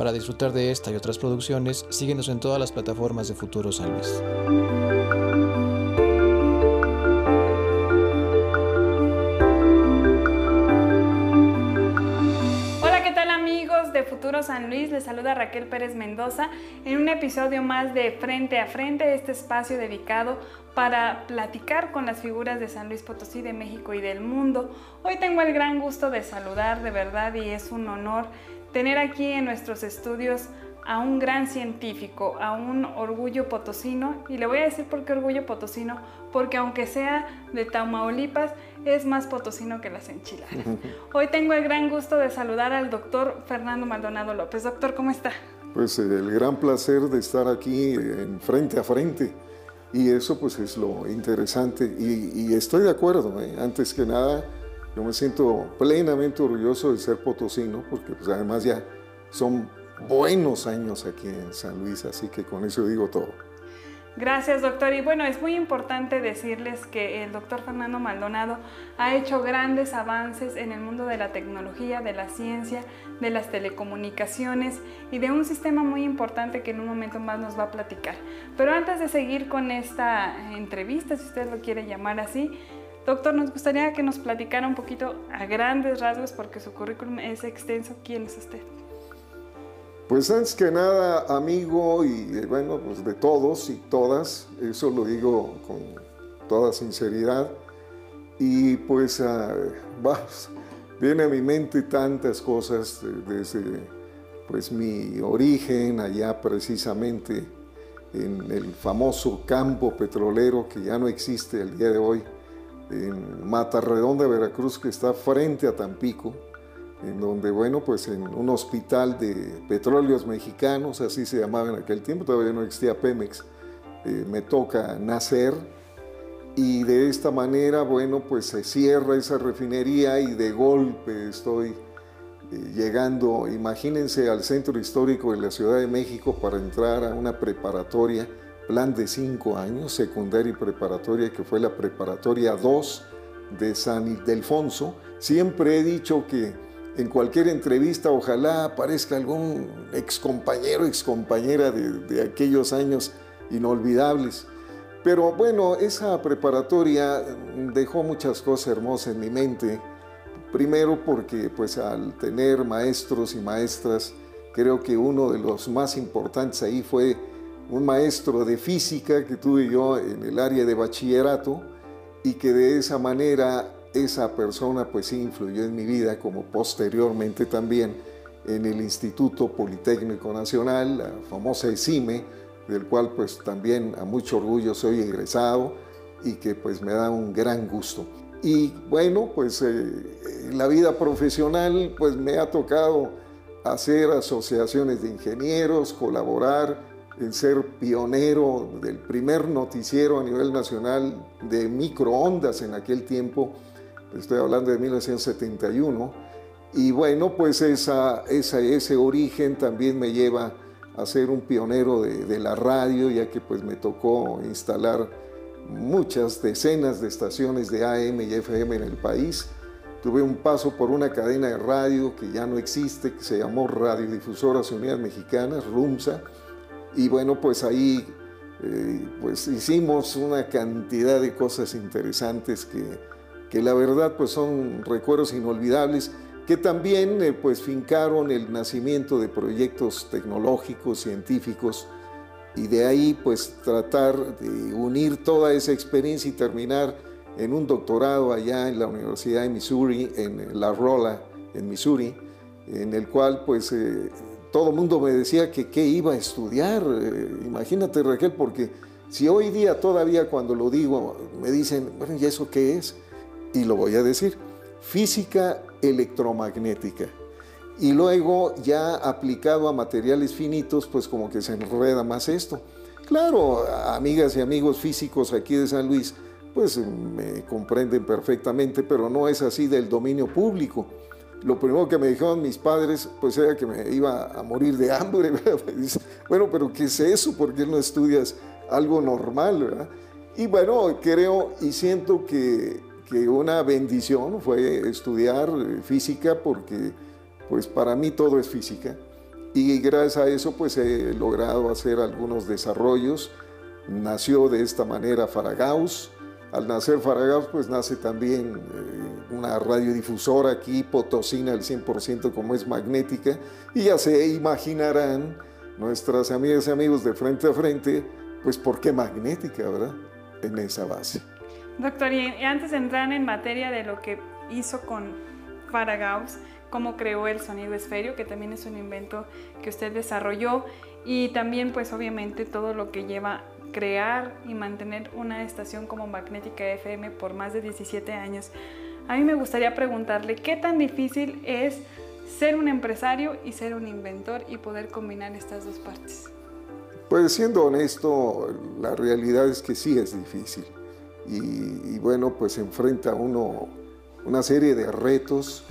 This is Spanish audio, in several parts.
Para disfrutar de esta y otras producciones, síguenos en todas las plataformas de Futuro San Luis. Futuro San Luis, les saluda Raquel Pérez Mendoza en un episodio más de Frente a Frente, este espacio dedicado para platicar con las figuras de San Luis Potosí, de México y del mundo. Hoy tengo el gran gusto de saludar de verdad y es un honor tener aquí en nuestros estudios a un gran científico, a un orgullo potosino. Y le voy a decir por qué orgullo potosino, porque aunque sea de Tamaulipas, es más potosino que las enchiladas. Hoy tengo el gran gusto de saludar al doctor Fernando Maldonado López. Doctor, ¿cómo está? Pues eh, el gran placer de estar aquí en frente a frente. Y eso pues es lo interesante. Y, estoy de acuerdo, ¿eh? antes que nada, yo me siento plenamente orgulloso de ser potosino, porque pues además ya son buenos años aquí en San Luis, así que con eso digo todo. Gracias, doctor. Y bueno, es muy importante decirles que el doctor Fernando Maldonado ha hecho grandes avances en el mundo de la tecnología, de la ciencia, de las telecomunicaciones y de un sistema muy importante que en un momento más nos va a platicar. Pero antes de seguir con esta entrevista, si usted lo quiere llamar así, doctor, nos gustaría que nos platicara un poquito a grandes rasgos, porque su currículum es extenso. ¿Quién es usted? Pues antes que nada, amigo y eh, bueno, pues de todos y todas, eso lo digo con toda sinceridad. Y pues ah, viene a mi mente tantas cosas desde pues mi origen allá precisamente en el famoso campo petrolero que ya no existe el día de hoy, en Mata Redonda, Veracruz, que está frente a Tampico en donde, bueno, pues en un hospital de petróleos mexicanos, así se llamaba en aquel tiempo, todavía no existía Pemex, eh, me toca nacer. Y de esta manera, bueno, pues se cierra esa refinería y de golpe estoy eh, llegando, imagínense, al centro histórico de la Ciudad de México para entrar a una preparatoria, plan de cinco años, secundaria y preparatoria, que fue la preparatoria 2 de San Ildefonso. Siempre he dicho que en cualquier entrevista ojalá aparezca algún excompañero, excompañera de, de aquellos años inolvidables. Pero bueno, esa preparatoria dejó muchas cosas hermosas en mi mente. Primero porque pues al tener maestros y maestras, creo que uno de los más importantes ahí fue un maestro de física que tuve yo en el área de bachillerato y que de esa manera esa persona pues sí influyó en mi vida, como posteriormente también en el Instituto Politécnico Nacional, la famosa ESIME, del cual pues también a mucho orgullo soy egresado y que pues me da un gran gusto. Y bueno, pues eh, la vida profesional pues me ha tocado hacer asociaciones de ingenieros, colaborar en ser pionero del primer noticiero a nivel nacional de microondas en aquel tiempo, estoy hablando de 1971, y bueno, pues esa, ese origen también me lleva a ser un pionero de, la radio, ya que pues me tocó instalar muchas decenas de estaciones de AM y FM en el país. Tuve un paso por una cadena de radio que ya no existe, que se llamó Radiodifusoras Unidas Mexicanas, RUMSA, y bueno, pues ahí eh, pues hicimos una cantidad de cosas interesantes que, que la verdad pues son recuerdos inolvidables que también eh, pues fincaron el nacimiento de proyectos tecnológicos, científicos y de ahí pues tratar de unir toda esa experiencia y terminar en un doctorado allá en la Universidad de Missouri, en La Rolla, en Missouri, en el cual pues eh, todo el mundo me decía que qué iba a estudiar. Eh, imagínate Raquel, porque si hoy día todavía cuando lo digo me dicen, bueno, ¿y eso qué es? y lo voy a decir, física electromagnética. Y luego ya aplicado a materiales finitos, pues como que se enreda más esto. Claro, amigas y amigos físicos aquí de San Luis, pues me comprenden perfectamente, pero no es así del dominio público. Lo primero que me dijeron mis padres, pues era que me iba a morir de hambre. bueno, pero ¿qué es eso? ¿Por qué no estudias algo normal? Y bueno, creo y siento que que una bendición fue estudiar eh, física porque pues para mí todo es física y gracias a eso pues he logrado hacer algunos desarrollos. Nació de esta manera Faragaus. Al nacer Faragaus pues nace también eh, una radiodifusora aquí, Potosina al 100% como es magnética y ya se imaginarán nuestras amigas y amigos de frente a frente pues por qué magnética, ¿verdad? En esa base. Doctor, y antes de entrar en materia de lo que hizo con Faragaus, cómo creó el sonido esféreo, que también es un invento que usted desarrolló, y también pues obviamente todo lo que lleva crear y mantener una estación como Magnética FM por más de 17 años. A mí me gustaría preguntarle qué tan difícil es ser un empresario y ser un inventor y poder combinar estas dos partes. Pues siendo honesto, la realidad es que sí es difícil. Y, y bueno, pues enfrenta uno una serie de retos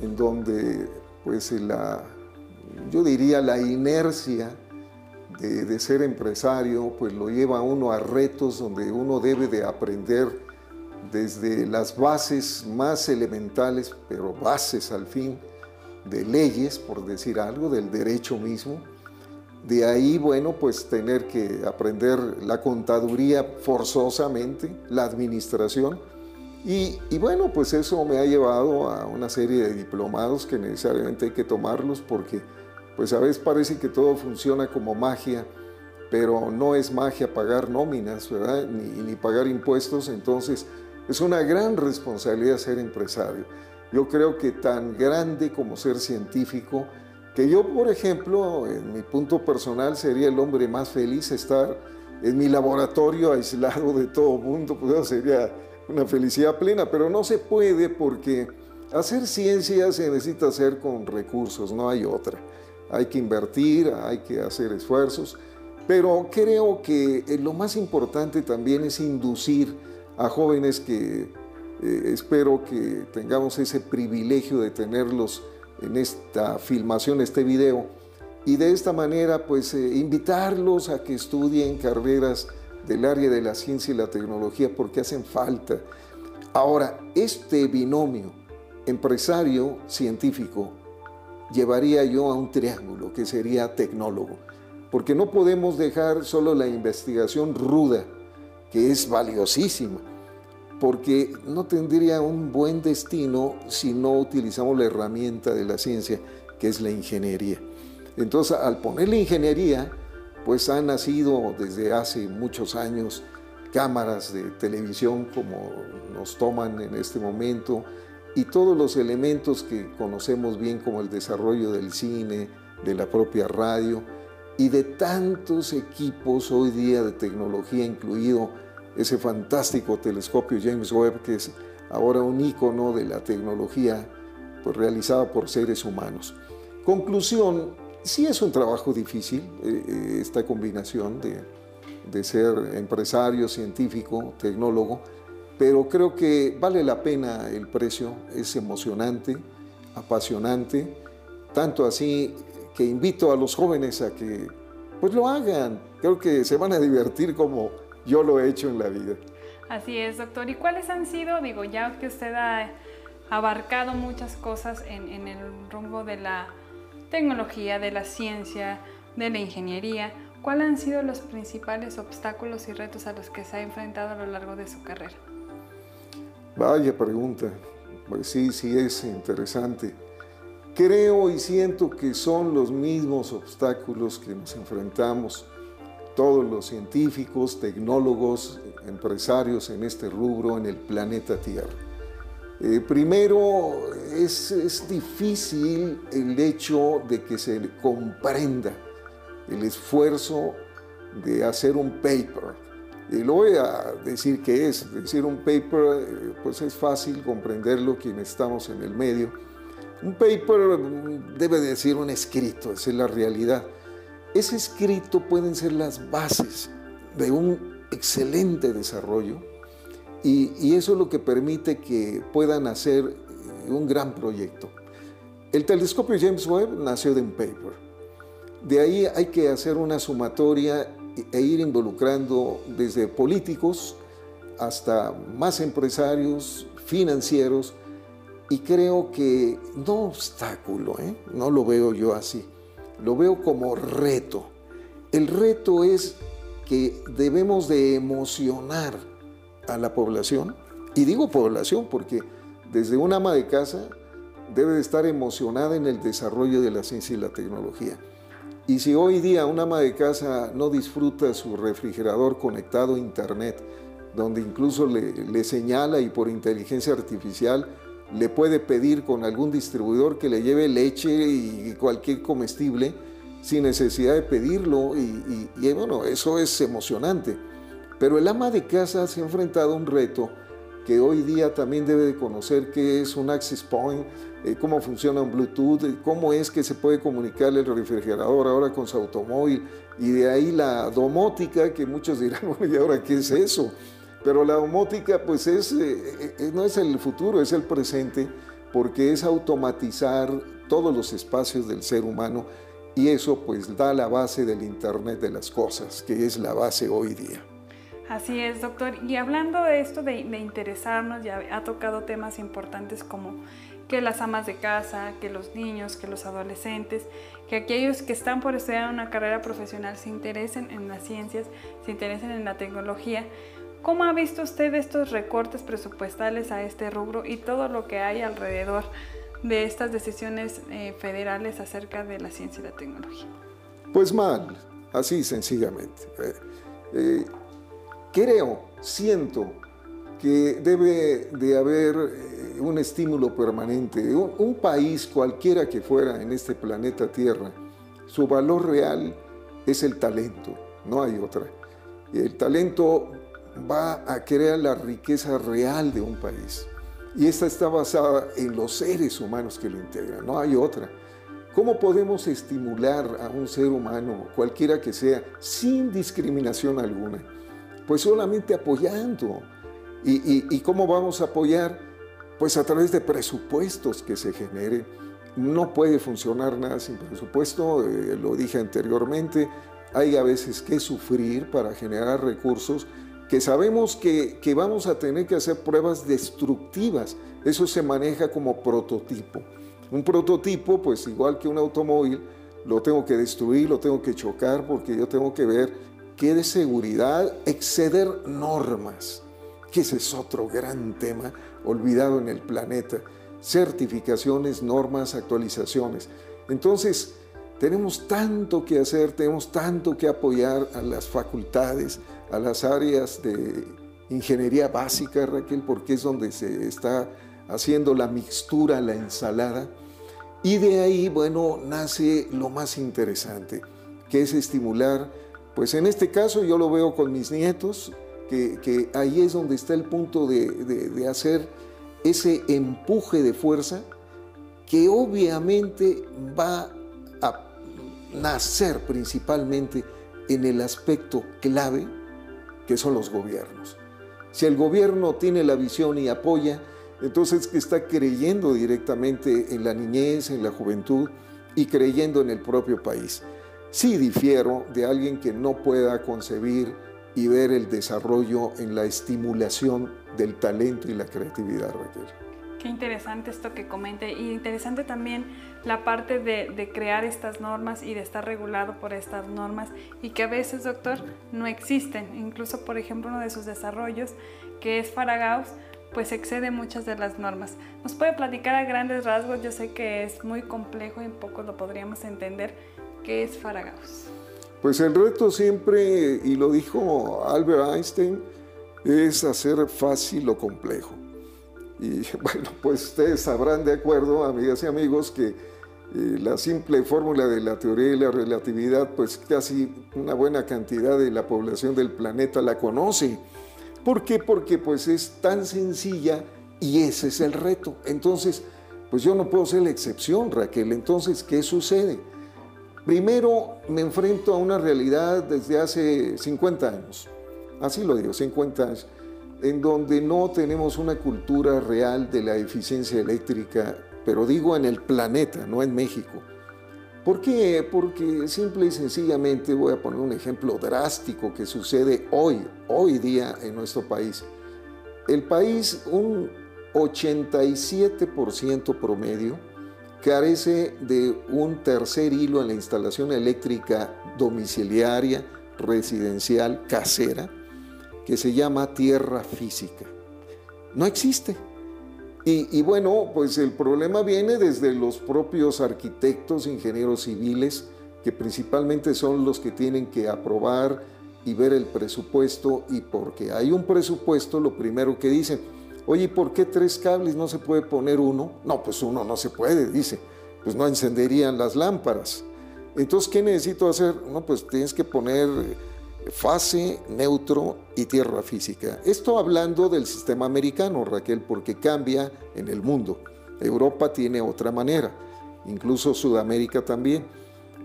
en donde pues la, yo diría la inercia de, ser empresario pues lo lleva uno a retos donde uno debe de aprender desde las bases más elementales, pero bases al fin, de leyes, por decir algo, del derecho mismo. De ahí, bueno, pues tener que aprender la contaduría forzosamente, la administración, y, bueno, pues eso me ha llevado a una serie de diplomados que necesariamente hay que tomarlos porque pues a veces parece que todo funciona como magia, pero no es magia pagar nóminas, ¿verdad? Ni, ni pagar impuestos, entonces es una gran responsabilidad ser empresario. Yo creo que tan grande como ser científico, que yo, por ejemplo, en mi punto personal, sería el hombre más feliz estar en mi laboratorio aislado de todo mundo, pues sería una felicidad plena, pero no se puede porque hacer ciencia se necesita hacer con recursos, no hay otra. Hay que invertir, hay que hacer esfuerzos, pero creo que eh, lo más importante también es inducir a jóvenes que eh, espero que tengamos ese privilegio de tenerlos en esta filmación, este video, y de esta manera pues eh, invitarlos a que estudien carreras del área de la ciencia y la tecnología porque hacen falta. Ahora, este binomio empresario-científico llevaría yo a un triángulo que sería tecnólogo, porque no podemos dejar solo la investigación ruda, que es valiosísima, porque no tendría un buen destino si no utilizamos la herramienta de la ciencia, que es la ingeniería. Entonces, al poner la ingeniería, pues han nacido desde hace muchos años cámaras de televisión como nos toman en este momento y todos los elementos que conocemos bien como el desarrollo del cine, de la propia radio y de tantos equipos hoy día de tecnología, incluido ese fantástico telescopio James Webb que es ahora un icono de la tecnología pues, realizada por seres humanos. Conclusión, Sí es un trabajo difícil eh, eh, esta combinación de, de ser empresario, científico, tecnólogo, pero creo que vale la pena el precio, es emocionante, apasionante, tanto así que invito a los jóvenes a que pues lo hagan, creo que se van a divertir como yo lo he hecho en la vida. Así es, doctor. ¿Y cuáles han sido, digo, ya que usted ha abarcado muchas cosas en, en el rumbo de la tecnología, de la ciencia, de la ingeniería, ¿cuáles han sido los principales obstáculos y retos a los que se ha enfrentado a lo largo de su carrera? Vaya pregunta, pues sí, sí es interesante. Creo y siento que son los mismos obstáculos que nos enfrentamos todos los científicos, tecnólogos, empresarios en este rubro en el planeta Tierra. Eh, primero, es, difícil el hecho de que se comprenda el esfuerzo de hacer un paper. Y lo voy a decir que es, decir un paper, eh, pues es fácil comprenderlo quienes estamos en el medio. Un paper debe decir un escrito, esa es la realidad. Ese escrito pueden ser las bases de un excelente desarrollo y, eso es lo que permite que puedan hacer eh, un gran proyecto. El telescopio James Webb nació de un paper. De ahí hay que hacer una sumatoria e ir involucrando desde políticos hasta más empresarios, financieros, y creo que no obstáculo, ¿eh? no lo veo yo así, lo veo como reto. El reto es que debemos de emocionar a la población, y digo población porque desde un ama de casa debe de estar emocionada en el desarrollo de la ciencia y la tecnología. Y si hoy día un ama de casa no disfruta su refrigerador conectado a internet, donde incluso le, señala y por inteligencia artificial le puede pedir con algún distribuidor que le lleve leche y cualquier comestible sin necesidad de pedirlo y, y, y bueno, eso es emocionante. Pero el ama de casa se ha enfrentado a un reto que hoy día también debe de conocer qué es un access point, cómo funciona un Bluetooth, eh, cómo es que se puede comunicar el refrigerador ahora con su automóvil y de ahí la domótica que muchos dirán, ¿y ahora qué es eso? Pero la domótica pues es, eh, no es el futuro, es el presente porque es automatizar todos los espacios del ser humano y eso pues da la base del Internet de las cosas, que es la base hoy día. Así es, doctor. Y hablando de esto de, interesarnos, ya ha tocado temas importantes como que las amas de casa, que los niños, que los adolescentes, que aquellos que están por estudiar una carrera profesional se interesen en las ciencias, se interesen en la tecnología. ¿Cómo ha visto usted estos recortes presupuestales a este rubro y todo lo que hay alrededor de estas decisiones eh, federales acerca de la ciencia y la tecnología? Pues mal, así sencillamente. Eh, eh, creo, siento que debe de haber un estímulo permanente. Un, un, país cualquiera que fuera en este planeta Tierra, su valor real es el talento, no hay otra. El talento va a crear la riqueza real de un país. Y esta está basada en los seres humanos que lo integran, no hay otra. ¿Cómo podemos estimular a un ser humano, cualquiera que sea, sin discriminación alguna? Pues solamente apoyando. ¿Y, y, y cómo vamos a apoyar? Pues a través de presupuestos que se generen. No puede funcionar nada sin presupuesto, eh, lo dije anteriormente, hay a veces que sufrir para generar recursos que sabemos que, vamos a tener que hacer pruebas destructivas. Eso se maneja como prototipo. Un prototipo, pues igual que un automóvil, lo tengo que destruir, lo tengo que chocar, porque yo tengo que ver que de seguridad exceder normas, que ese es otro gran tema olvidado en el planeta. Certificaciones, normas, actualizaciones. Entonces, tenemos tanto que hacer, tenemos tanto que apoyar a las facultades, a las áreas de ingeniería básica, Raquel, porque es donde se está haciendo la mixtura, la ensalada. Y de ahí, bueno, nace lo más interesante, que es estimular, pues en este caso yo lo veo con mis nietos, que, ahí es donde está el punto de, de, de hacer ese empuje de fuerza que obviamente va a nacer principalmente en el aspecto clave que son los gobiernos. Si el gobierno tiene la visión y apoya, entonces que está creyendo directamente en la niñez, en la juventud y creyendo en el propio país. Sí difiero de alguien que no pueda concebir y ver el desarrollo en la estimulación del talento y la creatividad, Raquel. Qué interesante esto que comente y interesante también la parte de, de, crear estas normas y de estar regulado por estas normas y que a veces, doctor, no existen. Incluso, por ejemplo, uno de sus desarrollos, que es Faragaus, pues excede muchas de las normas. ¿Nos puede platicar a grandes rasgos? Yo sé que es muy complejo y poco lo podríamos entender. ¿Qué es Faragaus? Pues el reto siempre, y lo dijo Albert Einstein, es hacer fácil lo complejo. Y bueno, pues ustedes sabrán de acuerdo, amigas y amigos, que eh, la simple fórmula de la teoría de la relatividad, pues casi una buena cantidad de la población del planeta la conoce. ¿Por qué? Porque pues es tan sencilla y ese es el reto. Entonces, pues yo no puedo ser la excepción, Raquel. Entonces, ¿qué sucede? Primero me enfrento a una realidad desde hace 50 años. Así lo digo, 50 años en donde no tenemos una cultura real de la eficiencia eléctrica, pero digo en el planeta, no en México. ¿Por qué? Porque simple y sencillamente voy a poner un ejemplo drástico que sucede hoy, hoy día en nuestro país. El país, un 87% promedio, carece de un tercer hilo en la instalación eléctrica domiciliaria, residencial, casera, que se llama tierra física. No existe. Y, bueno, pues el problema viene desde los propios arquitectos, ingenieros civiles, que principalmente son los que tienen que aprobar y ver el presupuesto, y porque hay un presupuesto, lo primero que dicen, oye, ¿por qué tres cables no se puede poner uno? No, pues uno no se puede, dice, pues no encenderían las lámparas. Entonces, ¿qué necesito hacer? No, pues tienes que poner fase, neutro y tierra física. Esto hablando del sistema americano, Raquel, porque cambia en el mundo. Europa tiene otra manera, incluso Sudamérica también.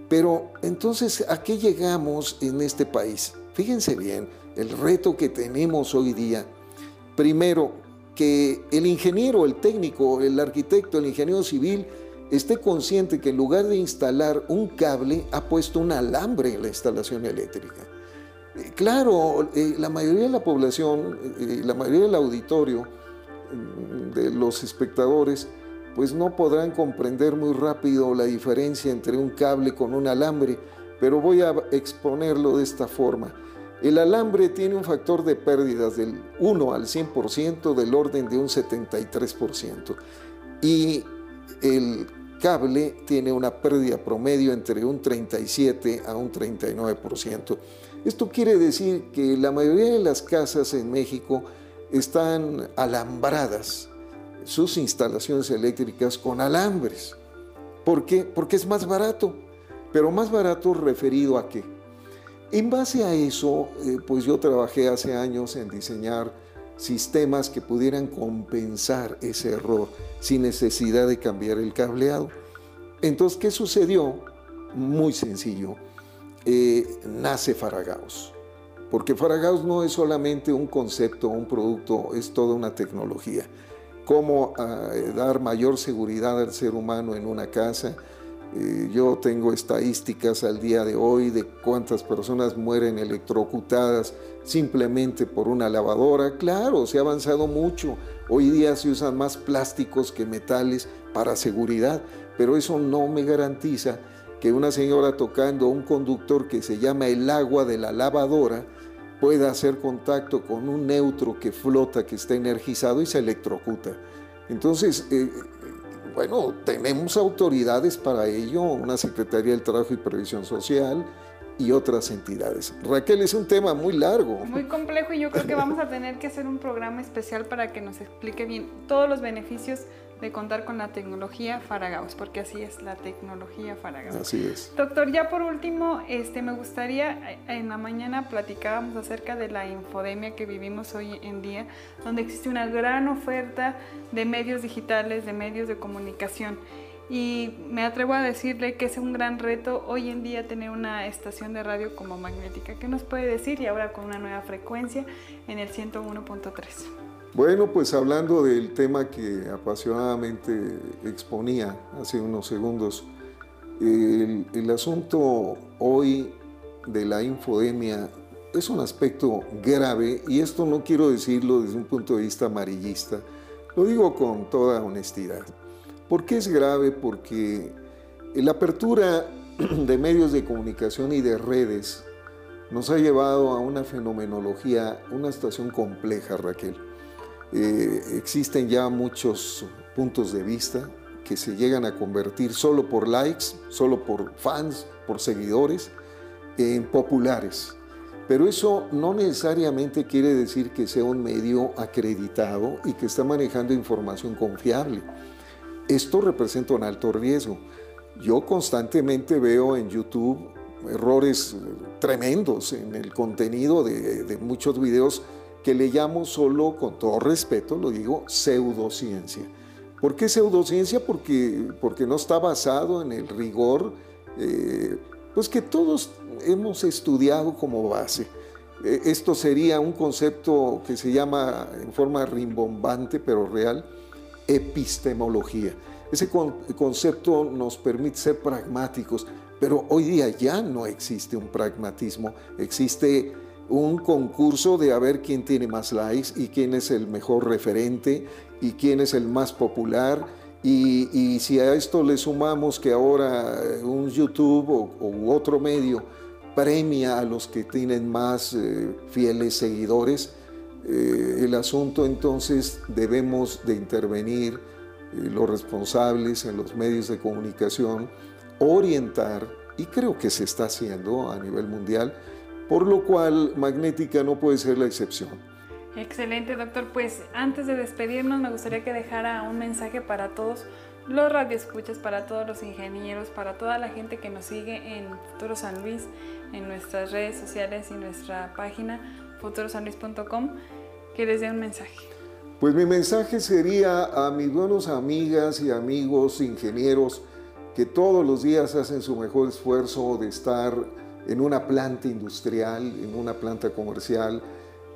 Pero entonces, ¿a qué llegamos en este país? Fíjense bien, el reto que tenemos hoy día. Primero, que el ingeniero, el técnico, el arquitecto, el ingeniero civil esté consciente que en lugar de instalar un cable, ha puesto un alambre en la instalación eléctrica. Eh, claro, eh, la mayoría de la población, eh, la mayoría del auditorio, mm, de los espectadores, pues no podrán comprender muy rápido la diferencia entre un cable con un alambre, pero voy a exponerlo de esta forma. El alambre tiene un factor de pérdidas del 1 al 100% del orden de un 73% y el cable tiene una pérdida promedio entre un 37 a un 39%. Esto quiere decir que la mayoría de las casas en México están alambradas, sus instalaciones eléctricas con alambres. ¿Por qué? Porque es más barato, pero más barato referido a qué. En base a eso, eh, pues yo trabajé hace años en diseñar sistemas que pudieran compensar ese error sin necesidad de cambiar el cableado. Entonces, ¿qué sucedió? Muy sencillo eh, nace Faragaos. Porque Faragaos no es solamente un concepto, un producto, es toda una tecnología. Cómo ah, dar mayor seguridad al ser humano en una casa. Eh, yo tengo estadísticas al día de hoy de cuántas personas mueren electrocutadas simplemente por una lavadora. Claro, se ha avanzado mucho. Hoy día se usan más plásticos que metales para seguridad, pero eso no me garantiza que una señora tocando un conductor que se llama el agua de la lavadora pueda hacer contacto con un neutro que flota, que está energizado y se electrocuta. Entonces, eh, bueno, tenemos autoridades para ello, una Secretaría del Trabajo y Previsión Social y otras entidades. Raquel, es un tema muy largo. Muy complejo y yo creo que vamos a tener que hacer un programa especial para que nos explique bien todos los beneficios de contar con la tecnología Faragaos, porque así es la tecnología Faragaos. Así es. Doctor, ya por último, este, me gustaría, en la mañana platicábamos acerca de la infodemia que vivimos hoy en día, donde existe una gran oferta de medios digitales, de medios de comunicación. Y me atrevo a decirle que es un gran reto hoy en día tener una estación de radio como Magnética. ¿Qué nos puede decir? Y ahora con una nueva frecuencia en el 101.3. Bueno, pues hablando del tema que apasionadamente exponía hace unos segundos, el, asunto hoy de la infodemia es un aspecto grave y esto no quiero decirlo desde un punto de vista amarillista, lo digo con toda honestidad. ¿Por qué es grave? Porque la apertura de medios de comunicación y de redes nos ha llevado a una fenomenología, una situación compleja, Raquel. Eh, existen ya muchos puntos de vista que se llegan a convertir solo por likes, solo por fans, por seguidores, en populares. Pero eso no necesariamente quiere decir que sea un medio acreditado y que está manejando información confiable. Esto representa un alto riesgo. Yo constantemente veo en YouTube errores tremendos en el contenido de, de muchos videos que le llamo solo, con todo respeto, lo digo, pseudociencia. ¿Por qué pseudociencia? Porque, porque no está basado en el rigor, eh, pues que todos hemos estudiado como base. Eh, esto sería un concepto que se llama en forma rimbombante, pero real, epistemología. Ese concepto nos permite ser pragmáticos, pero hoy día ya no existe un pragmatismo, existe un concurso de a ver quién tiene más likes y quién es el mejor referente y quién es el más popular. Y, si a esto le sumamos que ahora un YouTube o, otro medio premia a los que tienen más eh, fieles seguidores, eh, el asunto entonces debemos de intervenir eh, los responsables en los medios de comunicación, orientar, y creo que se está haciendo a nivel mundial, por lo cual Magnética no puede ser la excepción. Excelente, doctor. Pues antes de despedirnos, me gustaría que dejara un mensaje para todos los radioescuchas, para todos los ingenieros, para toda la gente que nos sigue en Futuro San Luis, en nuestras redes sociales y nuestra página futurosanluis.com, que les dé un mensaje. Pues mi mensaje sería a mis buenos amigas y amigos ingenieros que todos los días hacen su mejor esfuerzo de estar en una planta industrial, en una planta comercial,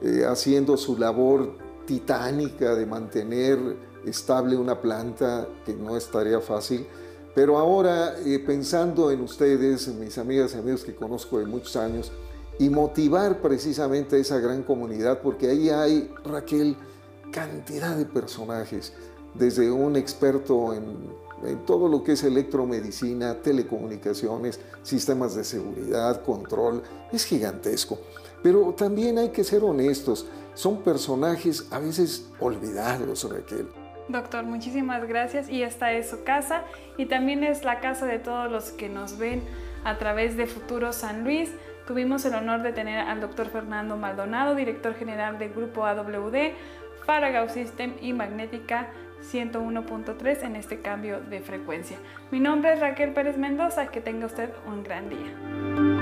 eh, haciendo su labor titánica de mantener estable una planta, que no es tarea fácil. Pero ahora, eh, pensando en ustedes, mis amigas y amigos que conozco de muchos años, y motivar precisamente a esa gran comunidad, porque ahí hay, Raquel, cantidad de personajes, desde un experto en en todo lo que es electromedicina, telecomunicaciones, sistemas de seguridad, control, es gigantesco. Pero también hay que ser honestos, son personajes a veces olvidados, Raquel. Doctor, muchísimas gracias y esta es su casa y también es la casa de todos los que nos ven a través de Futuro San Luis. Tuvimos el honor de tener al doctor Fernando Maldonado, director general del grupo AWD, Faragau System y Magnética 101.3 en este cambio de frecuencia. Mi nombre es Raquel Pérez Mendoza, que tenga usted un gran día.